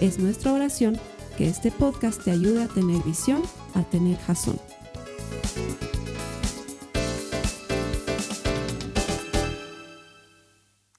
Es nuestra oración que este podcast te ayude a tener visión, a tener jazón.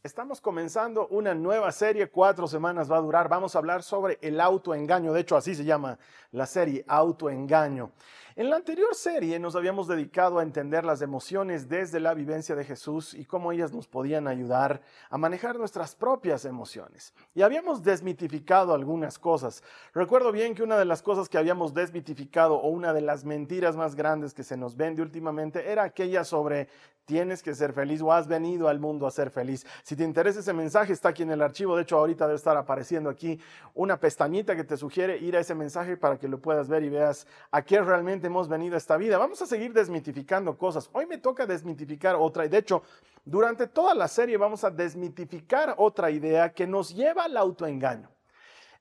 Estamos comenzando una nueva serie, cuatro semanas va a durar. Vamos a hablar sobre el autoengaño. De hecho, así se llama la serie, autoengaño. En la anterior serie nos habíamos dedicado a entender las emociones desde la vivencia de Jesús y cómo ellas nos podían ayudar a manejar nuestras propias emociones. Y habíamos desmitificado algunas cosas. Recuerdo bien que una de las cosas que habíamos desmitificado o una de las mentiras más grandes que se nos vende últimamente era aquella sobre tienes que ser feliz o has venido al mundo a ser feliz. Si te interesa ese mensaje, está aquí en el archivo. De hecho, ahorita debe estar apareciendo aquí una pestañita que te sugiere ir a ese mensaje para que lo puedas ver y veas a qué realmente hemos venido a esta vida. Vamos a seguir desmitificando cosas. Hoy me toca desmitificar otra. Y de hecho, durante toda la serie vamos a desmitificar otra idea que nos lleva al autoengaño.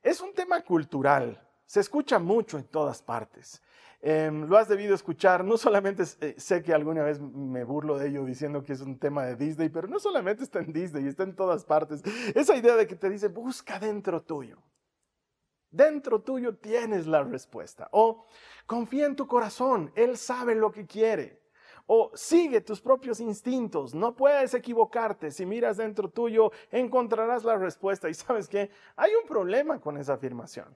Es un tema cultural. Se escucha mucho en todas partes. Em, lo has debido escuchar, no solamente eh, sé que alguna vez me burlo de ello diciendo que es un tema de Disney, pero no solamente está en Disney, está en todas partes. Esa idea de que te dice, busca dentro tuyo. Dentro tuyo tienes la respuesta. O confía en tu corazón, Él sabe lo que quiere. O sigue tus propios instintos, no puedes equivocarte. Si miras dentro tuyo, encontrarás la respuesta. Y sabes que hay un problema con esa afirmación.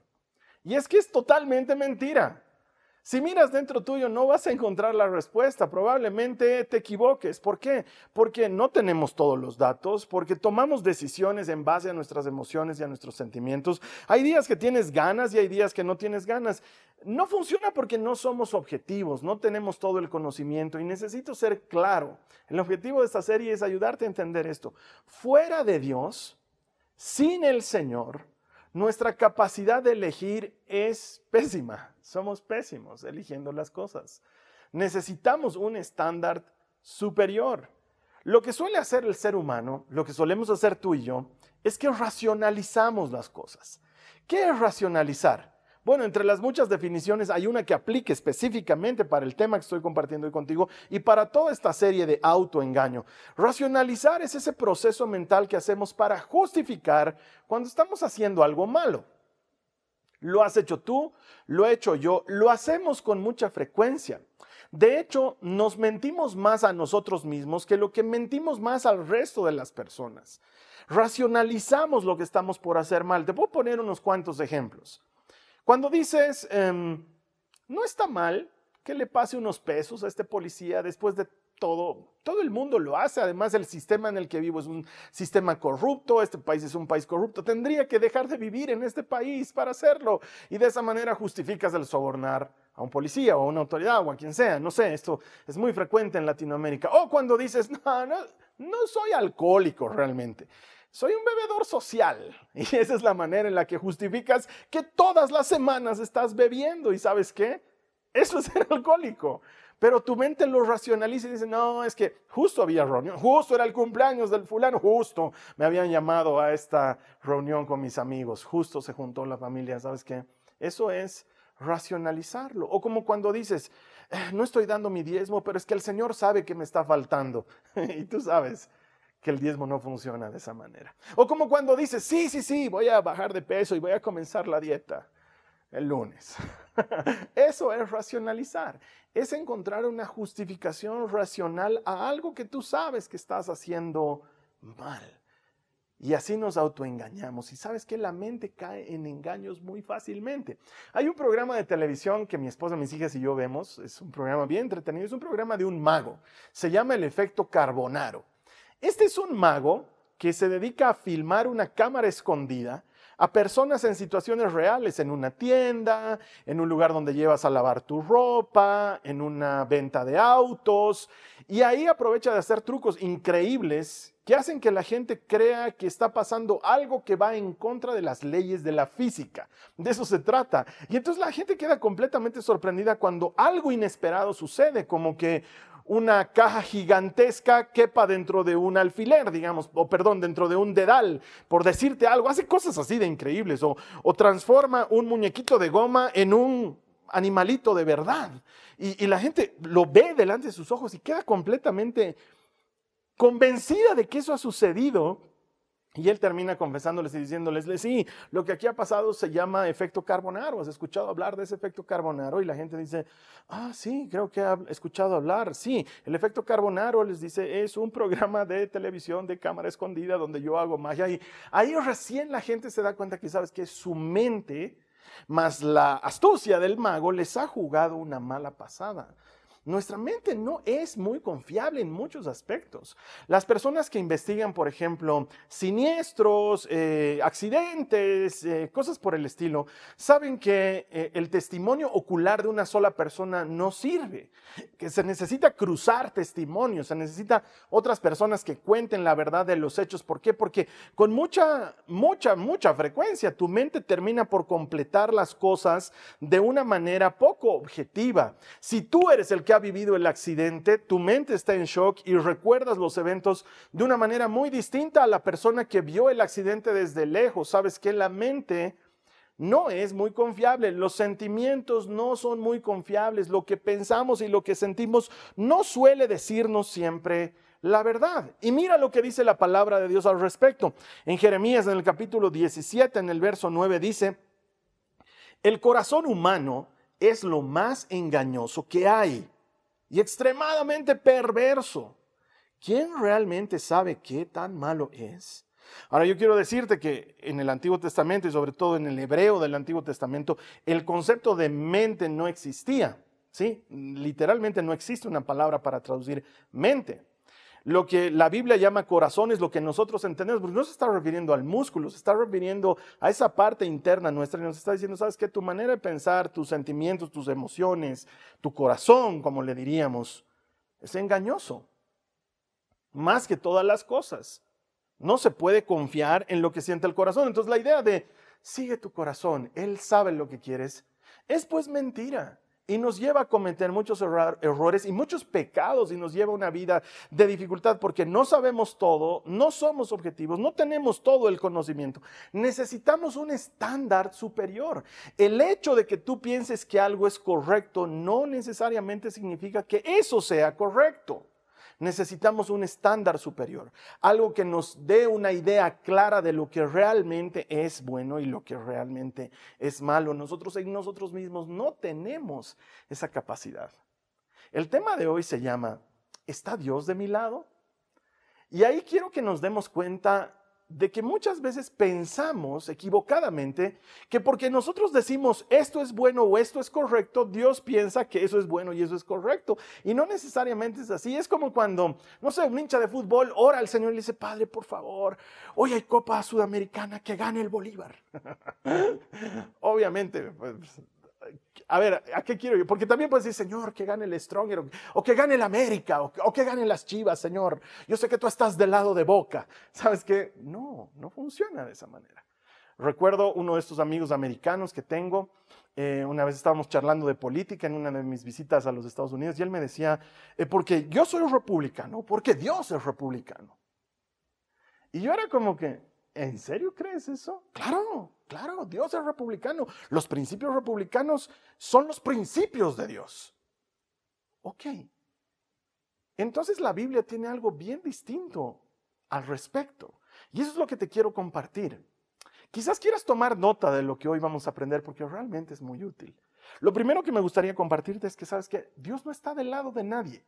Y es que es totalmente mentira. Si miras dentro tuyo no vas a encontrar la respuesta, probablemente te equivoques. ¿Por qué? Porque no tenemos todos los datos, porque tomamos decisiones en base a nuestras emociones y a nuestros sentimientos. Hay días que tienes ganas y hay días que no tienes ganas. No funciona porque no somos objetivos, no tenemos todo el conocimiento y necesito ser claro. El objetivo de esta serie es ayudarte a entender esto. Fuera de Dios, sin el Señor, nuestra capacidad de elegir es pésima. Somos pésimos eligiendo las cosas. Necesitamos un estándar superior. Lo que suele hacer el ser humano, lo que solemos hacer tú y yo, es que racionalizamos las cosas. ¿Qué es racionalizar? Bueno, entre las muchas definiciones hay una que aplique específicamente para el tema que estoy compartiendo hoy contigo y para toda esta serie de autoengaño. Racionalizar es ese proceso mental que hacemos para justificar cuando estamos haciendo algo malo. Lo has hecho tú, lo he hecho yo, lo hacemos con mucha frecuencia. De hecho, nos mentimos más a nosotros mismos que lo que mentimos más al resto de las personas. Racionalizamos lo que estamos por hacer mal. Te puedo poner unos cuantos ejemplos. Cuando dices, em, no está mal que le pase unos pesos a este policía después de todo, todo el mundo lo hace, además el sistema en el que vivo es un sistema corrupto, este país es un país corrupto, tendría que dejar de vivir en este país para hacerlo y de esa manera justificas el sobornar a un policía o a una autoridad o a quien sea, no sé, esto es muy frecuente en Latinoamérica. O cuando dices, no, no, no soy alcohólico realmente soy un bebedor social. Y esa es la manera en la que justificas que todas las semanas estás bebiendo. ¿Y sabes qué? Eso es ser alcohólico. Pero tu mente lo racionaliza y dice, no, es que justo había reunión, justo era el cumpleaños del fulano, justo me habían llamado a esta reunión con mis amigos, justo se juntó la familia, ¿sabes qué? Eso es racionalizarlo. O como cuando dices, eh, no estoy dando mi diezmo, pero es que el Señor sabe que me está faltando. y tú sabes, que el diezmo no funciona de esa manera. O como cuando dices, sí, sí, sí, voy a bajar de peso y voy a comenzar la dieta el lunes. Eso es racionalizar, es encontrar una justificación racional a algo que tú sabes que estás haciendo mal. Y así nos autoengañamos. Y sabes que la mente cae en engaños muy fácilmente. Hay un programa de televisión que mi esposa, mis hijas y yo vemos. Es un programa bien entretenido. Es un programa de un mago. Se llama El Efecto Carbonaro. Este es un mago que se dedica a filmar una cámara escondida a personas en situaciones reales, en una tienda, en un lugar donde llevas a lavar tu ropa, en una venta de autos, y ahí aprovecha de hacer trucos increíbles que hacen que la gente crea que está pasando algo que va en contra de las leyes de la física. De eso se trata. Y entonces la gente queda completamente sorprendida cuando algo inesperado sucede, como que una caja gigantesca quepa dentro de un alfiler, digamos, o perdón, dentro de un dedal, por decirte algo. Hace cosas así de increíbles, o, transforma un muñequito de goma en un animalito de verdad. Y, la gente lo ve delante de sus ojos y queda completamente convencida de que eso ha sucedido y él termina confesándoles y diciéndoles, sí, lo que aquí ha pasado se llama efecto carbonaro. ¿Has escuchado hablar de ese efecto carbonaro? Y la gente dice, ah, sí, creo que he escuchado hablar. Sí, el efecto carbonaro, les dice, es un programa de televisión de cámara escondida donde yo hago magia. Y ahí recién la gente se da cuenta que, ¿sabes que Su mente, más la astucia del mago, les ha jugado una mala pasada. Nuestra mente no es muy confiable en muchos aspectos. Las personas que investigan, por ejemplo, siniestros, eh, accidentes, eh, cosas por el estilo, saben que eh, el testimonio ocular de una sola persona no sirve, que se necesita cruzar testimonios, se necesita otras personas que cuenten la verdad de los hechos. ¿Por qué? Porque con mucha, mucha, mucha frecuencia tu mente termina por completar las cosas de una manera poco objetiva. Si tú eres el que ha vivido el accidente, tu mente está en shock y recuerdas los eventos de una manera muy distinta a la persona que vio el accidente desde lejos. Sabes que la mente no es muy confiable, los sentimientos no son muy confiables, lo que pensamos y lo que sentimos no suele decirnos siempre la verdad. Y mira lo que dice la palabra de Dios al respecto. En Jeremías, en el capítulo 17, en el verso 9, dice, el corazón humano es lo más engañoso que hay y extremadamente perverso. ¿Quién realmente sabe qué tan malo es? Ahora yo quiero decirte que en el Antiguo Testamento y sobre todo en el hebreo del Antiguo Testamento, el concepto de mente no existía. ¿sí? Literalmente no existe una palabra para traducir mente. Lo que la Biblia llama corazón es lo que nosotros entendemos, porque no se está refiriendo al músculo, se está refiriendo a esa parte interna nuestra y nos está diciendo, sabes que tu manera de pensar, tus sentimientos, tus emociones, tu corazón, como le diríamos, es engañoso. Más que todas las cosas. No se puede confiar en lo que siente el corazón. Entonces la idea de sigue tu corazón, él sabe lo que quieres, es pues mentira y nos lleva a cometer muchos errores y muchos pecados y nos lleva a una vida de dificultad porque no sabemos todo, no somos objetivos, no tenemos todo el conocimiento. Necesitamos un estándar superior. El hecho de que tú pienses que algo es correcto no necesariamente significa que eso sea correcto necesitamos un estándar superior, algo que nos dé una idea clara de lo que realmente es bueno y lo que realmente es malo. Nosotros en nosotros mismos no tenemos esa capacidad. El tema de hoy se llama, ¿está Dios de mi lado? Y ahí quiero que nos demos cuenta de que muchas veces pensamos equivocadamente que porque nosotros decimos esto es bueno o esto es correcto, Dios piensa que eso es bueno y eso es correcto. Y no necesariamente es así. Es como cuando, no sé, un hincha de fútbol ora al Señor y le dice, Padre, por favor, hoy hay Copa Sudamericana, que gane el Bolívar. Obviamente, pues, a ver, ¿a qué quiero yo? Porque también puedes decir, Señor, que gane el Stronger, o, que gane el América, o, que gane las Chivas, Señor. Yo sé que tú estás del lado de Boca. ¿Sabes qué? No, no funciona de esa manera. Recuerdo uno de estos amigos americanos que tengo. Eh, una vez estábamos charlando de política en una de mis visitas a los Estados Unidos y él me decía, eh, porque yo soy republicano, porque Dios es republicano. Y yo era como que, ¿En serio crees eso? Claro, claro, Dios es republicano. Los principios republicanos son los principios de Dios. Ok. Entonces la Biblia tiene algo bien distinto al respecto. Y eso es lo que te quiero compartir. Quizás quieras tomar nota de lo que hoy vamos a aprender porque realmente es muy útil. Lo primero que me gustaría compartirte es que sabes que Dios no está del lado de nadie.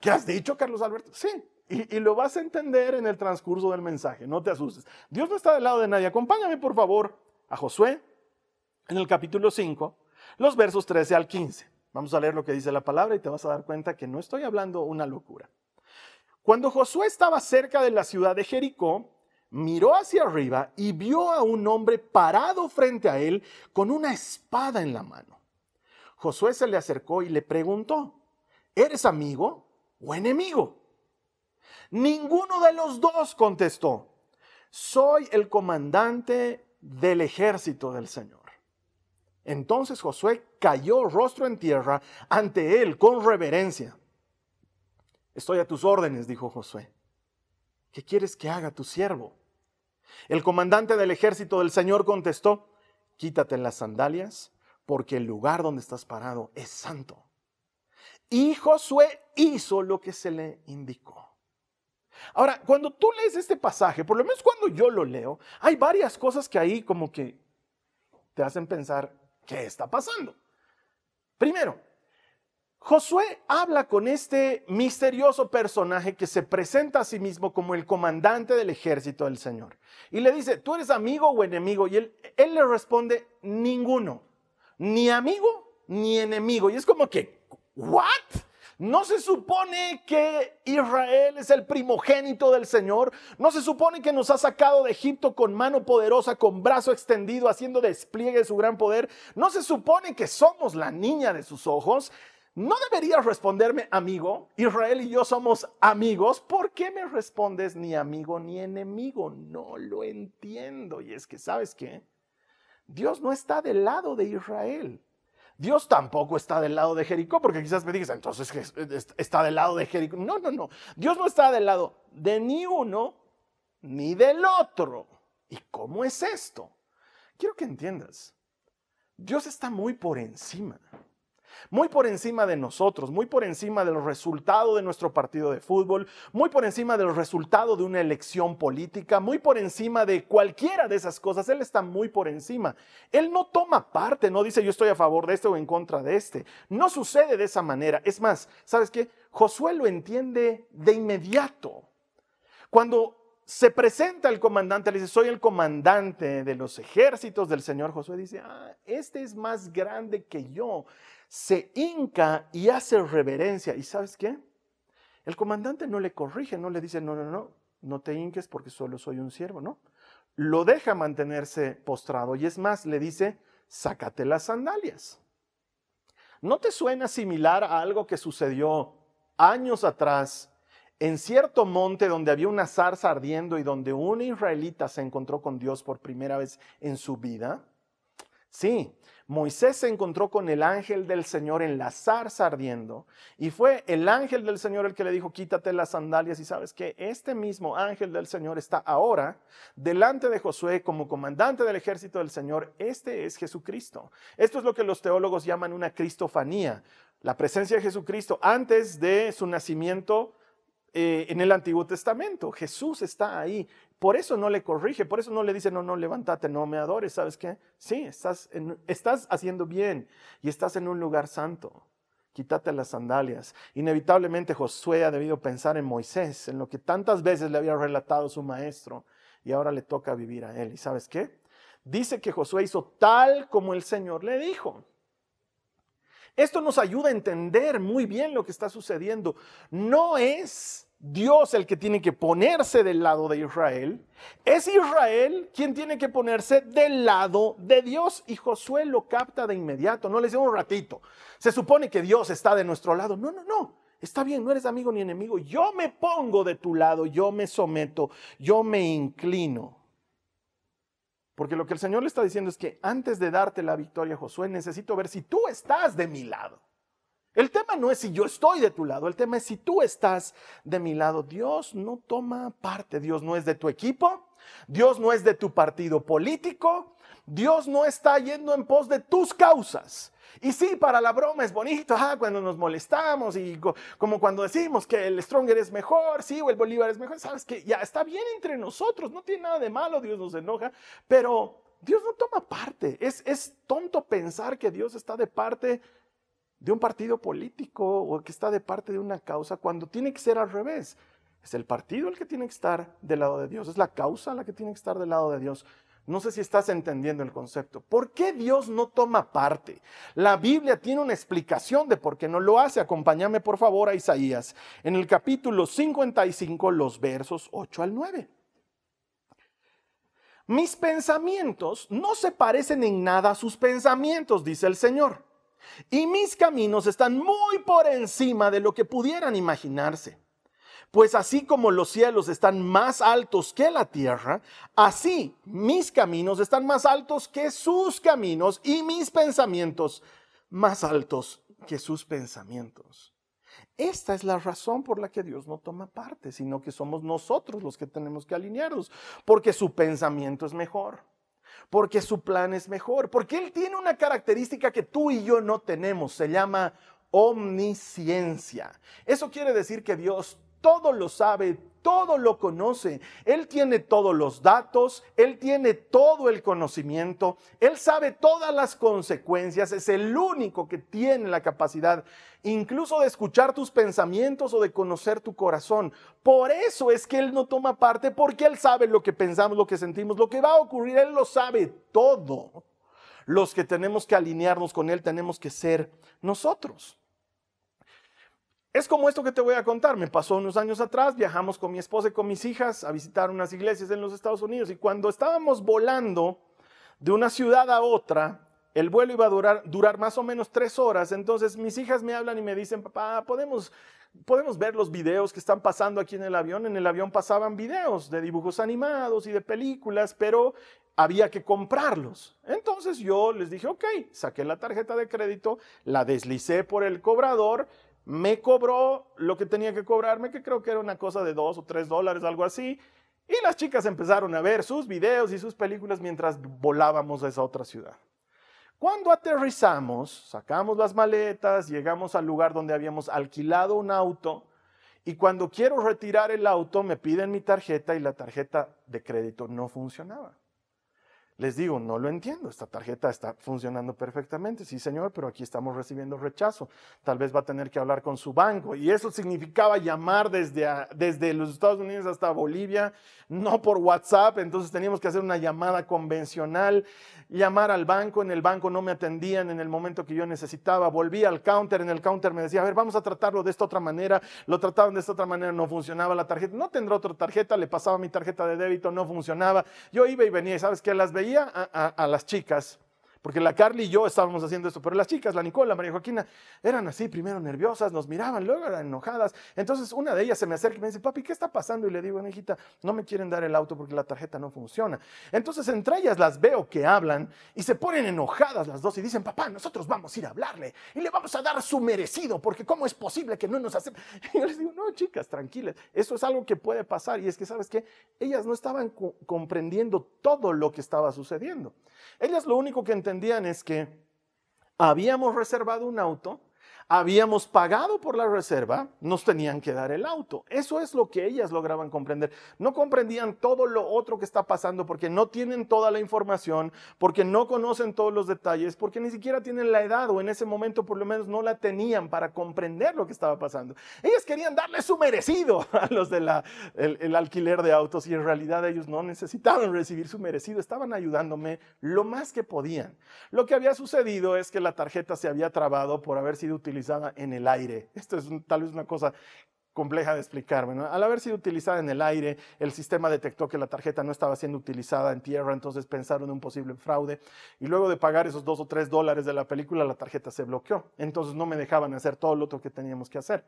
¿Qué has dicho, Carlos Alberto? Sí, y, lo vas a entender en el transcurso del mensaje, no te asustes. Dios no está del lado de nadie. Acompáñame, por favor, a Josué en el capítulo 5, los versos 13 al 15. Vamos a leer lo que dice la palabra y te vas a dar cuenta que no estoy hablando una locura. Cuando Josué estaba cerca de la ciudad de Jericó, miró hacia arriba y vio a un hombre parado frente a él con una espada en la mano. Josué se le acercó y le preguntó, ¿eres amigo o enemigo? Ninguno de los dos contestó, soy el comandante del ejército del Señor. Entonces Josué cayó rostro en tierra ante él con reverencia. Estoy a tus órdenes, dijo Josué. ¿Qué quieres que haga tu siervo? El comandante del ejército del Señor contestó, quítate las sandalias, porque el lugar donde estás parado es santo. Y Josué hizo lo que se le indicó. Ahora, cuando tú lees este pasaje, por lo menos cuando yo lo leo, hay varias cosas que ahí como que te hacen pensar, ¿qué está pasando? Primero, Josué habla con este misterioso personaje que se presenta a sí mismo como el comandante del ejército del Señor. Y le dice, ¿tú eres amigo o enemigo? Y él, él le responde, ninguno, ni amigo ni enemigo. Y es como que, ¿what? ¿No se supone que Israel es el primogénito del Señor? ¿No se supone que nos ha sacado de Egipto con mano poderosa, con brazo extendido, haciendo despliegue de su gran poder? ¿No se supone que somos la niña de sus ojos? ¿No deberías responderme amigo? Israel y yo somos amigos. ¿Por qué me respondes ni amigo ni enemigo? No lo entiendo. Y es que, ¿sabes qué? Dios no está del lado de Israel. Dios tampoco está del lado de Jericó, porque quizás me digas, entonces está del lado de Jericó. No, no, no. Dios no está del lado de ni uno ni del otro. ¿Y cómo es esto? Quiero que entiendas. Dios está muy por encima muy por encima de nosotros, muy por encima del resultado de nuestro partido de fútbol, muy por encima del resultado de una elección política, muy por encima de cualquiera de esas cosas. Él está muy por encima. Él no toma parte, no dice yo estoy a favor de este o en contra de este. No sucede de esa manera. Es más, ¿sabes qué? Josué lo entiende de inmediato. Cuando se presenta el comandante, le dice, soy el comandante de los ejércitos del Señor. Josué dice, ah, este es más grande que yo se hinca y hace reverencia. ¿Y sabes qué? El comandante no le corrige, no le dice, no, no, no, no te hinques porque solo soy un siervo, ¿no? Lo deja mantenerse postrado y es más, le dice, sácate las sandalias. ¿No te suena similar a algo que sucedió años atrás en cierto monte donde había una zarza ardiendo y donde un israelita se encontró con Dios por primera vez en su vida? Sí, Moisés se encontró con el ángel del Señor en la zarza ardiendo y fue el ángel del Señor el que le dijo, quítate las sandalias y sabes que este mismo ángel del Señor está ahora delante de Josué como comandante del ejército del Señor. Este es Jesucristo. Esto es lo que los teólogos llaman una cristofanía, la presencia de Jesucristo antes de su nacimiento eh, en el Antiguo Testamento. Jesús está ahí. Por eso no le corrige, por eso no le dice, no, no, levántate, no me adores. ¿Sabes qué? Sí, estás, estás haciendo bien y estás en un lugar santo. Quítate las sandalias. Inevitablemente Josué ha debido pensar en Moisés, en lo que tantas veces le había relatado su maestro y ahora le toca vivir a él. ¿Y sabes qué? Dice que Josué hizo tal como el Señor le dijo. Esto nos ayuda a entender muy bien lo que está sucediendo. No es Dios el que tiene que ponerse del lado de Israel. Es Israel quien tiene que ponerse del lado de Dios. Y Josué lo capta de inmediato. No le dice un ratito. Se supone que Dios está de nuestro lado. No, no, no. Está bien, no eres amigo ni enemigo. Yo me pongo de tu lado, yo me someto, yo me inclino. Porque lo que el Señor le está diciendo es que antes de darte la victoria, Josué, necesito ver si tú estás de mi lado. El tema no es si yo estoy de tu lado, el tema es si tú estás de mi lado. Dios no toma parte, Dios no es de tu equipo, Dios no es de tu partido político, Dios no está yendo en pos de tus causas. Y sí, para la broma es bonito, ah, cuando nos molestamos y como cuando decimos que el Stronger es mejor, sí, o el Bolívar es mejor, sabes que ya está bien entre nosotros, no tiene nada de malo, Dios nos enoja, pero Dios no toma parte. Es, es tonto pensar que Dios está de parte de un partido político o que está de parte de una causa cuando tiene que ser al revés. Es el partido el que tiene que estar del lado de Dios, es la causa la que tiene que estar del lado de Dios. No sé si estás entendiendo el concepto. ¿Por qué Dios no toma parte? La Biblia tiene una explicación de por qué no lo hace. Acompáñame por favor a Isaías en el capítulo 55, los versos 8 al 9. Mis pensamientos no se parecen en nada a sus pensamientos, dice el Señor y mis caminos están muy por encima de lo que pudieran imaginarse. Pues así como los cielos están más altos que la tierra, así mis caminos están más altos que sus caminos y mis pensamientos más altos que sus pensamientos. Esta es la razón por la que Dios no toma parte, sino que somos nosotros los que tenemos que alinearnos, porque su pensamiento es mejor, porque su plan es mejor, porque Él tiene una característica que tú y yo no tenemos, se llama omnisciencia. Eso quiere decir que Dios todo lo sabe, todo lo conoce. Él tiene todos los datos, Él tiene todo el conocimiento, Él sabe todas las consecuencias, es el único que tiene la capacidad incluso de escuchar tus pensamientos o de conocer tu corazón. Por eso es que Él no toma parte, porque Él sabe lo que pensamos, lo que sentimos, lo que va a ocurrir, Él lo sabe todo. Los que tenemos que alinearnos con Él tenemos que ser nosotros. Es como esto que te voy a contar. Me pasó unos años atrás, viajamos con mi esposa y con mis hijas a visitar unas iglesias en los Estados Unidos y cuando estábamos volando de una ciudad a otra, el vuelo iba a durar, más o menos tres horas. Entonces mis hijas me hablan y me dicen, papá, ¿podemos, podemos ver los videos que están pasando aquí en el avión. En el avión pasaban videos de dibujos animados y de películas, pero había que comprarlos. Entonces yo les dije, ok, saqué la tarjeta de crédito, la deslicé por el cobrador me cobró lo que tenía que cobrarme, que creo que era una cosa de dos o tres dólares, algo así. Y las chicas empezaron a ver sus videos y sus películas mientras volábamos a esa otra ciudad. Cuando aterrizamos, sacamos las maletas, llegamos al lugar donde habíamos alquilado un auto y cuando quiero retirar el auto me piden mi tarjeta y la tarjeta de crédito no funcionaba. Les digo, no lo entiendo, esta tarjeta está funcionando perfectamente, sí señor, pero aquí estamos recibiendo rechazo. Tal vez va a tener que hablar con su banco. Y eso significaba llamar desde, desde los Estados Unidos hasta Bolivia, no por WhatsApp, entonces teníamos que hacer una llamada convencional, llamar al banco, en el banco no me atendían en el momento que yo necesitaba, volví al counter, en el counter me decía, a ver, vamos a tratarlo de esta otra manera, lo trataban de esta otra manera, no funcionaba la tarjeta, no tendrá otra tarjeta, le pasaba mi tarjeta de débito, no funcionaba. Yo iba y venía sabes que las veía a, las chicas porque la Carly y yo estábamos haciendo esto, pero las chicas, la Nicola, María Joaquina, eran así, primero nerviosas, nos miraban, luego eran enojadas. Entonces una de ellas se me acerca y me dice, papi, ¿qué está pasando? Y le digo, hijita, no me quieren dar el auto porque la tarjeta no funciona. Entonces entre ellas las veo que hablan y se ponen enojadas las dos y dicen, papá, nosotros vamos a ir a hablarle y le vamos a dar su merecido, porque ¿cómo es posible que no nos acepten? Y yo les digo, no, chicas, tranquilas, eso es algo que puede pasar. Y es que, ¿sabes qué? Ellas no estaban comprendiendo todo lo que estaba sucediendo. Ellas lo único que entendían es que habíamos reservado un auto habíamos pagado por la reserva, nos tenían que dar el auto. Eso es lo que ellas lograban comprender. No comprendían todo lo otro que está pasando porque no tienen toda la información, porque no conocen todos los detalles, porque ni siquiera tienen la edad o en ese momento por lo menos no la tenían para comprender lo que estaba pasando. Ellas querían darle su merecido a los del el alquiler de autos y en realidad ellos no necesitaban recibir su merecido, estaban ayudándome lo más que podían. Lo que había sucedido es que la tarjeta se había trabado por haber sido utilizada utilizada en el aire. Esto es tal vez una cosa compleja de explicarme. Al haber sido utilizada en el aire, el sistema detectó que la tarjeta no estaba siendo utilizada en tierra, entonces pensaron en un posible fraude. Y luego de pagar esos dos o tres dólares de la película, la tarjeta se bloqueó. Entonces no me dejaban hacer todo lo otro que teníamos que hacer.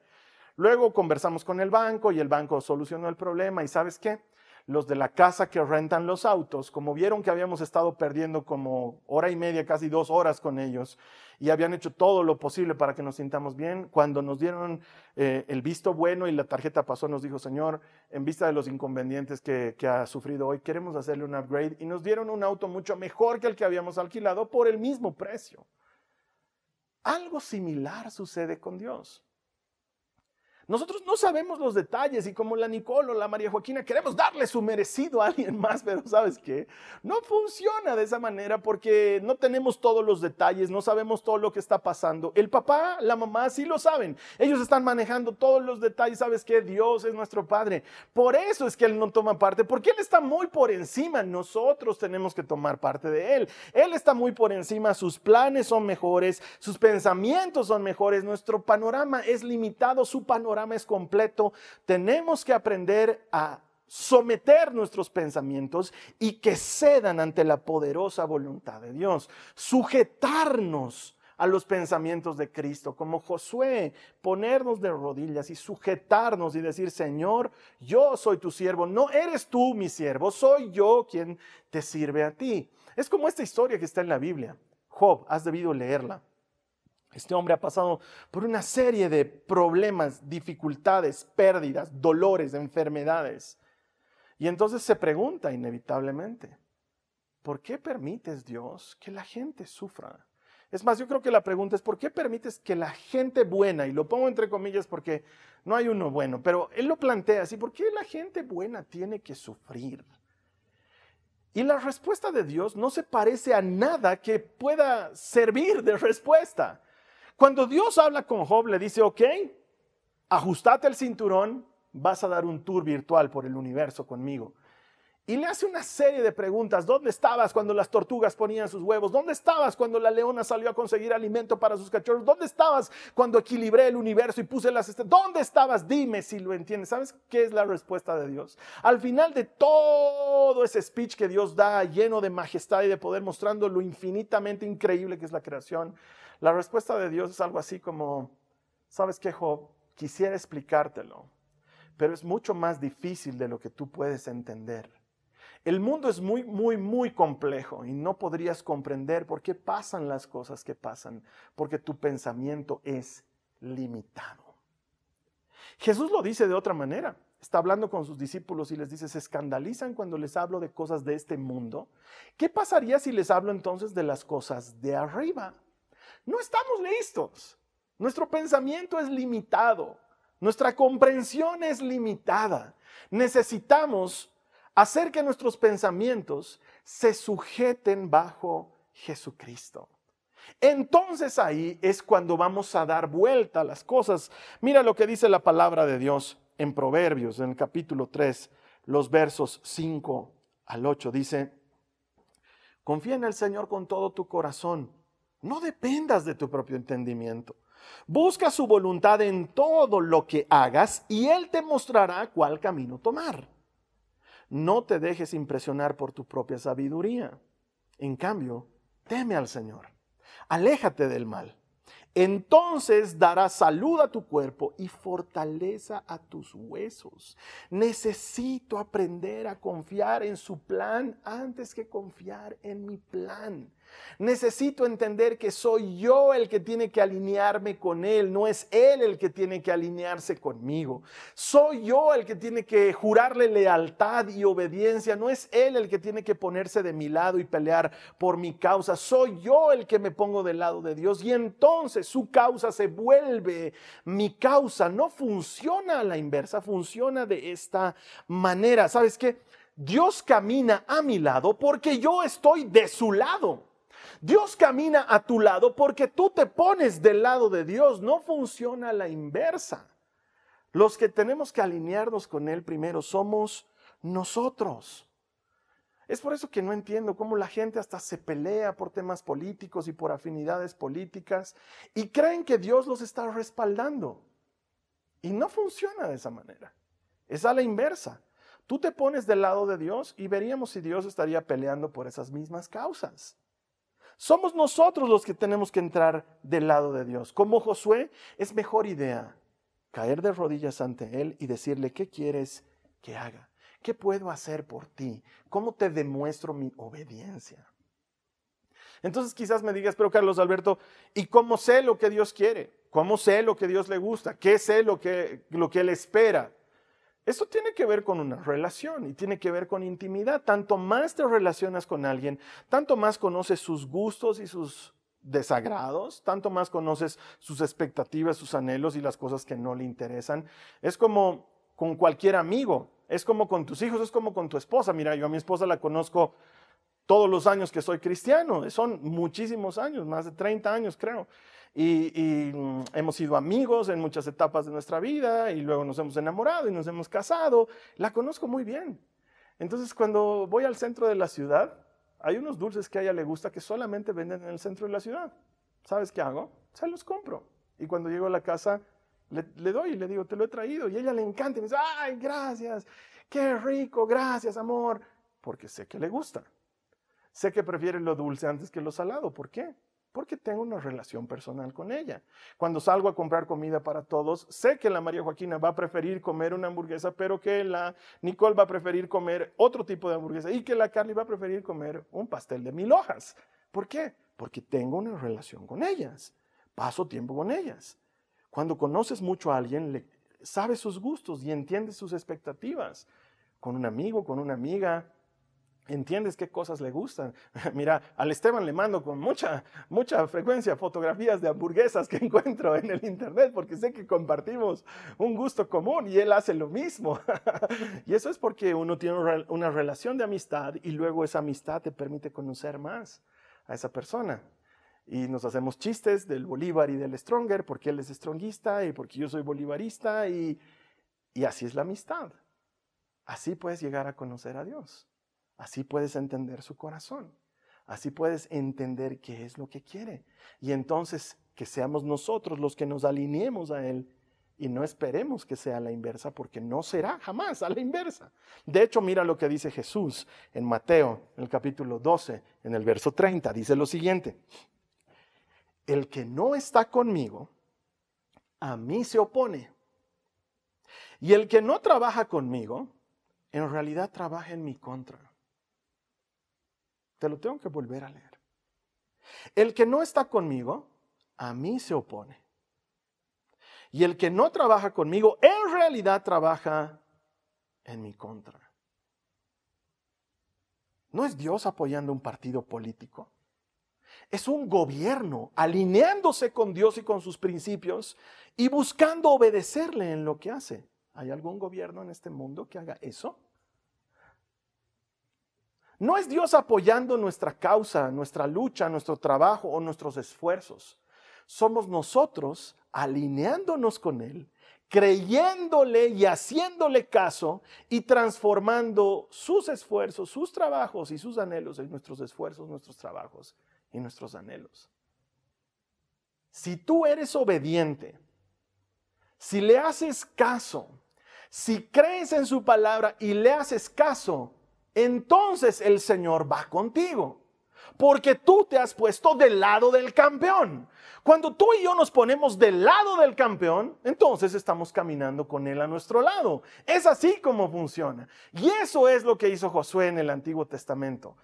Luego conversamos con el banco y el banco solucionó el problema. ¿Y sabes qué? los de la casa que rentan los autos, como vieron que habíamos estado perdiendo como hora y media, casi dos horas con ellos, y habían hecho todo lo posible para que nos sintamos bien, cuando nos dieron eh, el visto bueno y la tarjeta pasó, nos dijo, Señor, en vista de los inconvenientes que, que ha sufrido hoy, queremos hacerle un upgrade, y nos dieron un auto mucho mejor que el que habíamos alquilado por el mismo precio. Algo similar sucede con Dios. Nosotros no sabemos los detalles y como la Nicole o la María Joaquina queremos darle su merecido a alguien más, pero ¿sabes qué? No funciona de esa manera porque no tenemos todos los detalles, no sabemos todo lo que está pasando. El papá, la mamá sí lo saben. Ellos están manejando todos los detalles, ¿sabes qué? Dios es nuestro Padre. Por eso es que Él no toma parte, porque Él está muy por encima. Nosotros tenemos que tomar parte de Él. Él está muy por encima, sus planes son mejores, sus pensamientos son mejores, nuestro panorama es limitado, su panorama es completo, tenemos que aprender a someter nuestros pensamientos y que cedan ante la poderosa voluntad de Dios, sujetarnos a los pensamientos de Cristo, como Josué, ponernos de rodillas y sujetarnos y decir, Señor, yo soy tu siervo, no eres tú mi siervo, soy yo quien te sirve a ti. Es como esta historia que está en la Biblia. Job, has debido leerla. Este hombre ha pasado por una serie de problemas, dificultades, pérdidas, dolores, enfermedades. Y entonces se pregunta inevitablemente, ¿por qué permites Dios que la gente sufra? Es más, yo creo que la pregunta es, ¿por qué permites que la gente buena, y lo pongo entre comillas porque no hay uno bueno, pero él lo plantea así, ¿por qué la gente buena tiene que sufrir? Y la respuesta de Dios no se parece a nada que pueda servir de respuesta. Cuando Dios habla con Job, le dice, ok, ajustate el cinturón, vas a dar un tour virtual por el universo conmigo. Y le hace una serie de preguntas. ¿Dónde estabas cuando las tortugas ponían sus huevos? ¿Dónde estabas cuando la leona salió a conseguir alimento para sus cachorros? ¿Dónde estabas cuando equilibré el universo y puse las estrellas? ¿Dónde estabas? Dime si lo entiendes. ¿Sabes qué es la respuesta de Dios? Al final de todo ese speech que Dios da, lleno de majestad y de poder, mostrando lo infinitamente increíble que es la creación, la respuesta de Dios es algo así como, ¿sabes qué, Job? Quisiera explicártelo, pero es mucho más difícil de lo que tú puedes entender. El mundo es muy, muy, muy complejo y no podrías comprender por qué pasan las cosas que pasan, porque tu pensamiento es limitado. Jesús lo dice de otra manera. Está hablando con sus discípulos y les dice, ¿se escandalizan cuando les hablo de cosas de este mundo? ¿Qué pasaría si les hablo entonces de las cosas de arriba? No estamos listos. Nuestro pensamiento es limitado. Nuestra comprensión es limitada. Necesitamos hacer que nuestros pensamientos se sujeten bajo Jesucristo. Entonces ahí es cuando vamos a dar vuelta a las cosas. Mira lo que dice la palabra de Dios en Proverbios, en el capítulo 3, los versos 5 al 8. Dice, confía en el Señor con todo tu corazón. No dependas de tu propio entendimiento. Busca su voluntad en todo lo que hagas y Él te mostrará cuál camino tomar. No te dejes impresionar por tu propia sabiduría. En cambio, teme al Señor. Aléjate del mal. Entonces dará salud a tu cuerpo y fortaleza a tus huesos. Necesito aprender a confiar en su plan antes que confiar en mi plan. Necesito entender que soy yo el que tiene que alinearme con Él, no es Él el que tiene que alinearse conmigo. Soy yo el que tiene que jurarle lealtad y obediencia, no es Él el que tiene que ponerse de mi lado y pelear por mi causa. Soy yo el que me pongo del lado de Dios y entonces su causa se vuelve mi causa. No funciona a la inversa, funciona de esta manera. ¿Sabes qué? Dios camina a mi lado porque yo estoy de su lado. Dios camina a tu lado porque tú te pones del lado de Dios, no funciona la inversa. Los que tenemos que alinearnos con Él primero somos nosotros. Es por eso que no entiendo cómo la gente hasta se pelea por temas políticos y por afinidades políticas y creen que Dios los está respaldando. Y no funciona de esa manera. Es a la inversa. Tú te pones del lado de Dios y veríamos si Dios estaría peleando por esas mismas causas. Somos nosotros los que tenemos que entrar del lado de Dios. Como Josué, es mejor idea caer de rodillas ante Él y decirle, ¿qué quieres que haga? ¿Qué puedo hacer por ti? ¿Cómo te demuestro mi obediencia? Entonces quizás me digas, pero Carlos Alberto, ¿y cómo sé lo que Dios quiere? ¿Cómo sé lo que Dios le gusta? ¿Qué sé lo que, lo que Él espera? Esto tiene que ver con una relación y tiene que ver con intimidad. Tanto más te relacionas con alguien, tanto más conoces sus gustos y sus desagrados, tanto más conoces sus expectativas, sus anhelos y las cosas que no le interesan. Es como con cualquier amigo, es como con tus hijos, es como con tu esposa. Mira, yo a mi esposa la conozco todos los años que soy cristiano, son muchísimos años, más de 30 años creo y, mm, hemos sido amigos en muchas etapas de nuestra vida y luego nos hemos enamorado y nos hemos casado. La conozco muy bien. Entonces cuando voy al centro de la ciudad, hay unos dulces que a ella le gusta que solamente venden en el centro de la ciudad. ¿Sabes qué hago? Se los compro. Y cuando llego a la casa, le, doy y le digo, te lo he traído. Y ella le encanta y me dice, ay, gracias, qué rico, gracias, amor. Porque sé que le gusta. Sé que prefiere lo dulce antes que lo salado. ¿Por qué? Porque tengo una relación personal con ella. Cuando salgo a comprar comida para todos, sé que la María Joaquina va a preferir comer una hamburguesa, pero que la Nicole va a preferir comer otro tipo de hamburguesa y que la Carly va a preferir comer un pastel de mil hojas. ¿Por qué? Porque tengo una relación con ellas. Paso tiempo con ellas. Cuando conoces mucho a alguien, le, sabes sus gustos y entiendes sus expectativas. Con un amigo, con una amiga, entiendes qué cosas le gustan. Mira, al Esteban le mando con mucha, mucha frecuencia fotografías de hamburguesas que encuentro en el internet porque sé que compartimos un gusto común y él hace lo mismo. y eso es porque uno tiene una relación de amistad y luego esa amistad te permite conocer más a esa persona. Y nos hacemos chistes del Bolívar y del Stronger porque él es stronguista y porque yo soy bolivarista y, y así es la amistad. Así puedes llegar a conocer a Dios. Así puedes entender su corazón. Así puedes entender qué es lo que quiere. Y entonces que seamos nosotros los que nos alineemos a Él y no esperemos que sea la inversa, porque no será jamás a la inversa. De hecho, mira lo que dice Jesús en Mateo, en el capítulo 12, en el verso 30. Dice lo siguiente, el que no está conmigo, a mí se opone. Y el que no trabaja conmigo, en realidad trabaja en mi contra. Te lo tengo que volver a leer. El que no está conmigo, a mí se opone. Y el que no trabaja conmigo, en realidad trabaja en mi contra. ¿No es Dios apoyando un partido político? Es un gobierno alineándose con Dios y con sus principios y buscando obedecerle en lo que hace. ¿Hay algún gobierno en este mundo que haga eso? No es Dios apoyando nuestra causa, nuestra lucha, nuestro trabajo o nuestros esfuerzos. Somos nosotros alineándonos con Él, creyéndole y haciéndole caso y transformando sus esfuerzos, sus trabajos y sus anhelos en nuestros esfuerzos, nuestros trabajos y nuestros anhelos. Si tú eres obediente, si le haces caso, si crees en su palabra y le haces caso, entonces el Señor va contigo. Porque tú te has puesto del lado del campeón. Cuando tú y yo nos ponemos del lado del campeón, entonces estamos caminando con él a nuestro lado. Es así como funciona. Y eso es lo que hizo Josué en el Antiguo Testamento.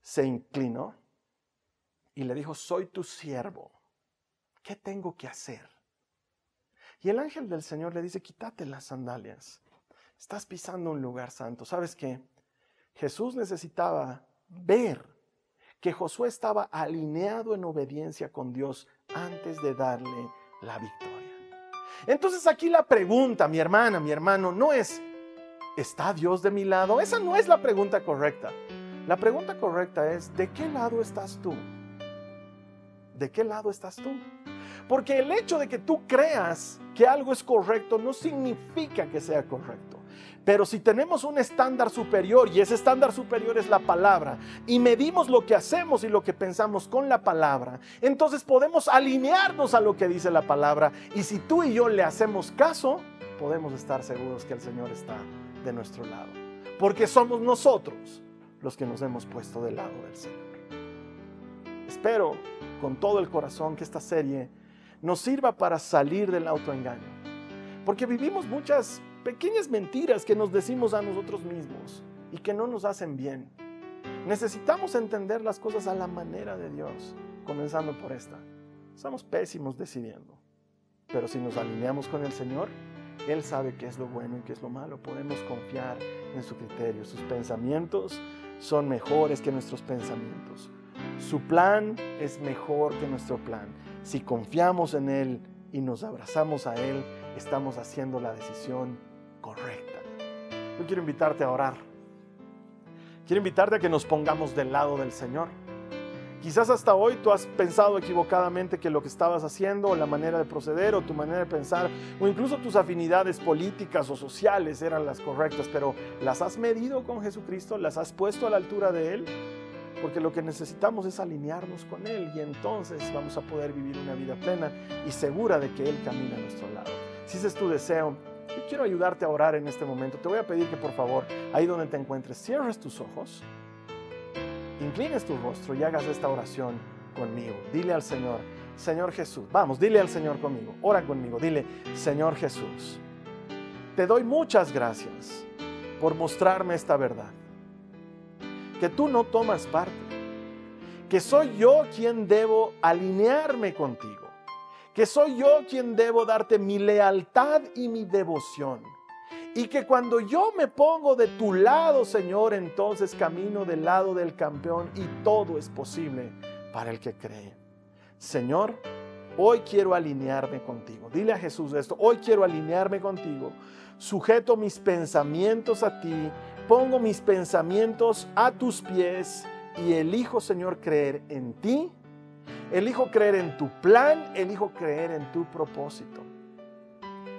Se inclinó y le dijo, soy tu siervo. ¿Qué tengo que hacer? Y el ángel del Señor le dice, quítate las sandalias. Estás pisando un lugar santo. ¿Sabes qué? Jesús necesitaba ver que Josué estaba alineado en obediencia con Dios antes de darle la victoria. Entonces aquí la pregunta, mi hermana, mi hermano, no es, ¿está Dios de mi lado? Esa no es la pregunta correcta. La pregunta correcta es, ¿de qué lado estás tú? ¿De qué lado estás tú? Porque el hecho de que tú creas que algo es correcto no significa que sea correcto. Pero si tenemos un estándar superior y ese estándar superior es la palabra y medimos lo que hacemos y lo que pensamos con la palabra, entonces podemos alinearnos a lo que dice la palabra y si tú y yo le hacemos caso, podemos estar seguros que el Señor está de nuestro lado. Porque somos nosotros los que nos hemos puesto del lado del Señor. Espero con todo el corazón que esta serie nos sirva para salir del autoengaño. Porque vivimos muchas pequeñas mentiras que nos decimos a nosotros mismos y que no nos hacen bien. Necesitamos entender las cosas a la manera de Dios, comenzando por esta. Somos pésimos decidiendo, pero si nos alineamos con el Señor, Él sabe qué es lo bueno y qué es lo malo. Podemos confiar en su criterio. Sus pensamientos son mejores que nuestros pensamientos. Su plan es mejor que nuestro plan. Si confiamos en Él y nos abrazamos a Él, estamos haciendo la decisión correcta. Yo quiero invitarte a orar. Quiero invitarte a que nos pongamos del lado del Señor. Quizás hasta hoy tú has pensado equivocadamente que lo que estabas haciendo, o la manera de proceder, o tu manera de pensar, o incluso tus afinidades políticas o sociales eran las correctas, pero ¿las has medido con Jesucristo? ¿Las has puesto a la altura de Él? Porque lo que necesitamos es alinearnos con Él y entonces vamos a poder vivir una vida plena y segura de que Él camina a nuestro lado. Si ese es tu deseo, quiero ayudarte a orar en este momento. Te voy a pedir que por favor, ahí donde te encuentres, cierres tus ojos, inclines tu rostro y hagas esta oración conmigo. Dile al Señor, Señor Jesús, vamos, dile al Señor conmigo, ora conmigo, dile, Señor Jesús, te doy muchas gracias por mostrarme esta verdad, que tú no tomas parte, que soy yo quien debo alinearme contigo, que soy yo quien debo darte mi lealtad y mi devoción. Y que cuando yo me pongo de tu lado, Señor, entonces camino del lado del campeón y todo es posible para el que cree. Señor, hoy quiero alinearme contigo. Dile a Jesús esto, hoy quiero alinearme contigo. Sujeto mis pensamientos a ti, pongo mis pensamientos a tus pies y elijo, Señor, creer en ti. Elijo creer en tu plan, elijo creer en tu propósito.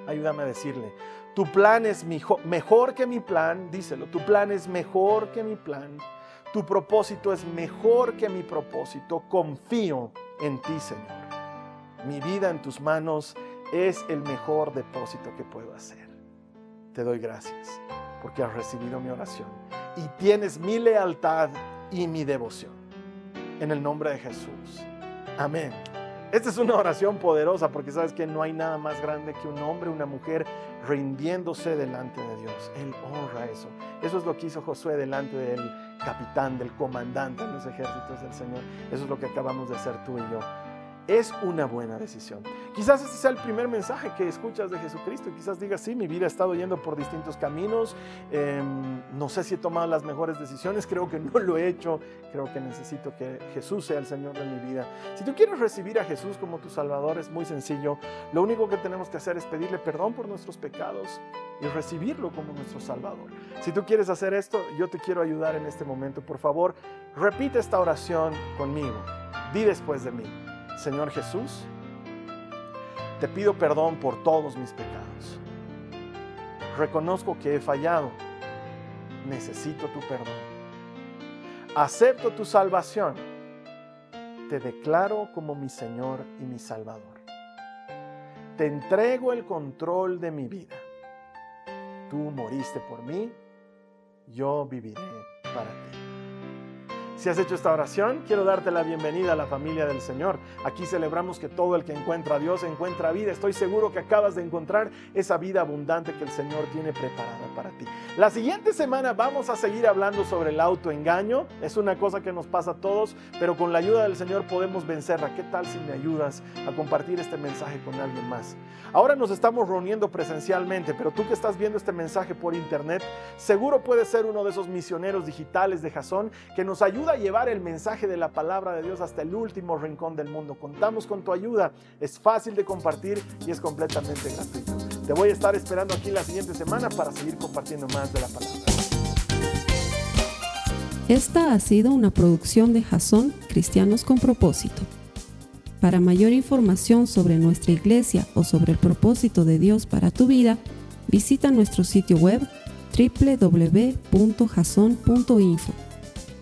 Ayúdame a decirle, tu plan es mejor que mi plan, díselo, tu plan es mejor que mi plan. Tu propósito es mejor que mi propósito. Confío en ti, Señor. Mi vida en tus manos es el mejor depósito que puedo hacer. Te doy gracias porque has recibido mi oración y tienes mi lealtad y mi devoción. En el nombre de Jesús. Amén. Esta es una oración poderosa porque sabes que no hay nada más grande que un hombre, una mujer rindiéndose delante de Dios. Él honra eso. Eso es lo que hizo Josué delante del capitán, del comandante de los ejércitos del Señor. Eso es lo que acabamos de hacer tú y yo es una buena decisión. Quizás este sea el primer mensaje que escuchas de Jesucristo quizás digas, sí, mi vida ha estado yendo por distintos caminos, em, no sé si he tomado las mejores decisiones, creo que no lo he hecho, creo que necesito que Jesús sea el Señor de mi vida. Si tú quieres recibir a Jesús como tu Salvador, es muy sencillo, lo único que tenemos que hacer es pedirle perdón por nuestros pecados y recibirlo como nuestro Salvador. Si tú quieres hacer esto, yo te quiero ayudar en este momento. Por favor, repite esta oración conmigo. Di después de mí. Señor Jesús, te pido perdón por todos mis pecados. Reconozco que he fallado. Necesito tu perdón. Acepto tu salvación. Te declaro como mi Señor y mi Salvador. Te entrego el control de mi vida. Tú moriste por mí, yo viviré para ti. Si has hecho esta oración, quiero darte la bienvenida a la familia del Señor. Aquí celebramos que todo el que encuentra a Dios encuentra vida. Estoy seguro que acabas de encontrar esa vida abundante que el Señor tiene preparada para ti. La siguiente semana vamos a seguir hablando sobre el autoengaño. Es una cosa que nos pasa a todos, pero con la ayuda del Señor podemos vencerla. ¿Qué tal si me ayudas a compartir este mensaje con alguien más? Ahora nos estamos reuniendo presencialmente, pero tú que estás viendo este mensaje por internet, seguro puedes ser uno de esos misioneros digitales de Jason que nos a llevar el mensaje de la palabra de Dios hasta el último rincón del mundo. Contamos con tu ayuda. Es fácil de compartir y es completamente gratuito. Te voy a estar esperando aquí la siguiente semana para seguir compartiendo más de la palabra. Esta ha sido una producción de Jason Cristianos con propósito. Para mayor información sobre nuestra iglesia o sobre el propósito de Dios para tu vida, visita nuestro sitio web www.jason.info.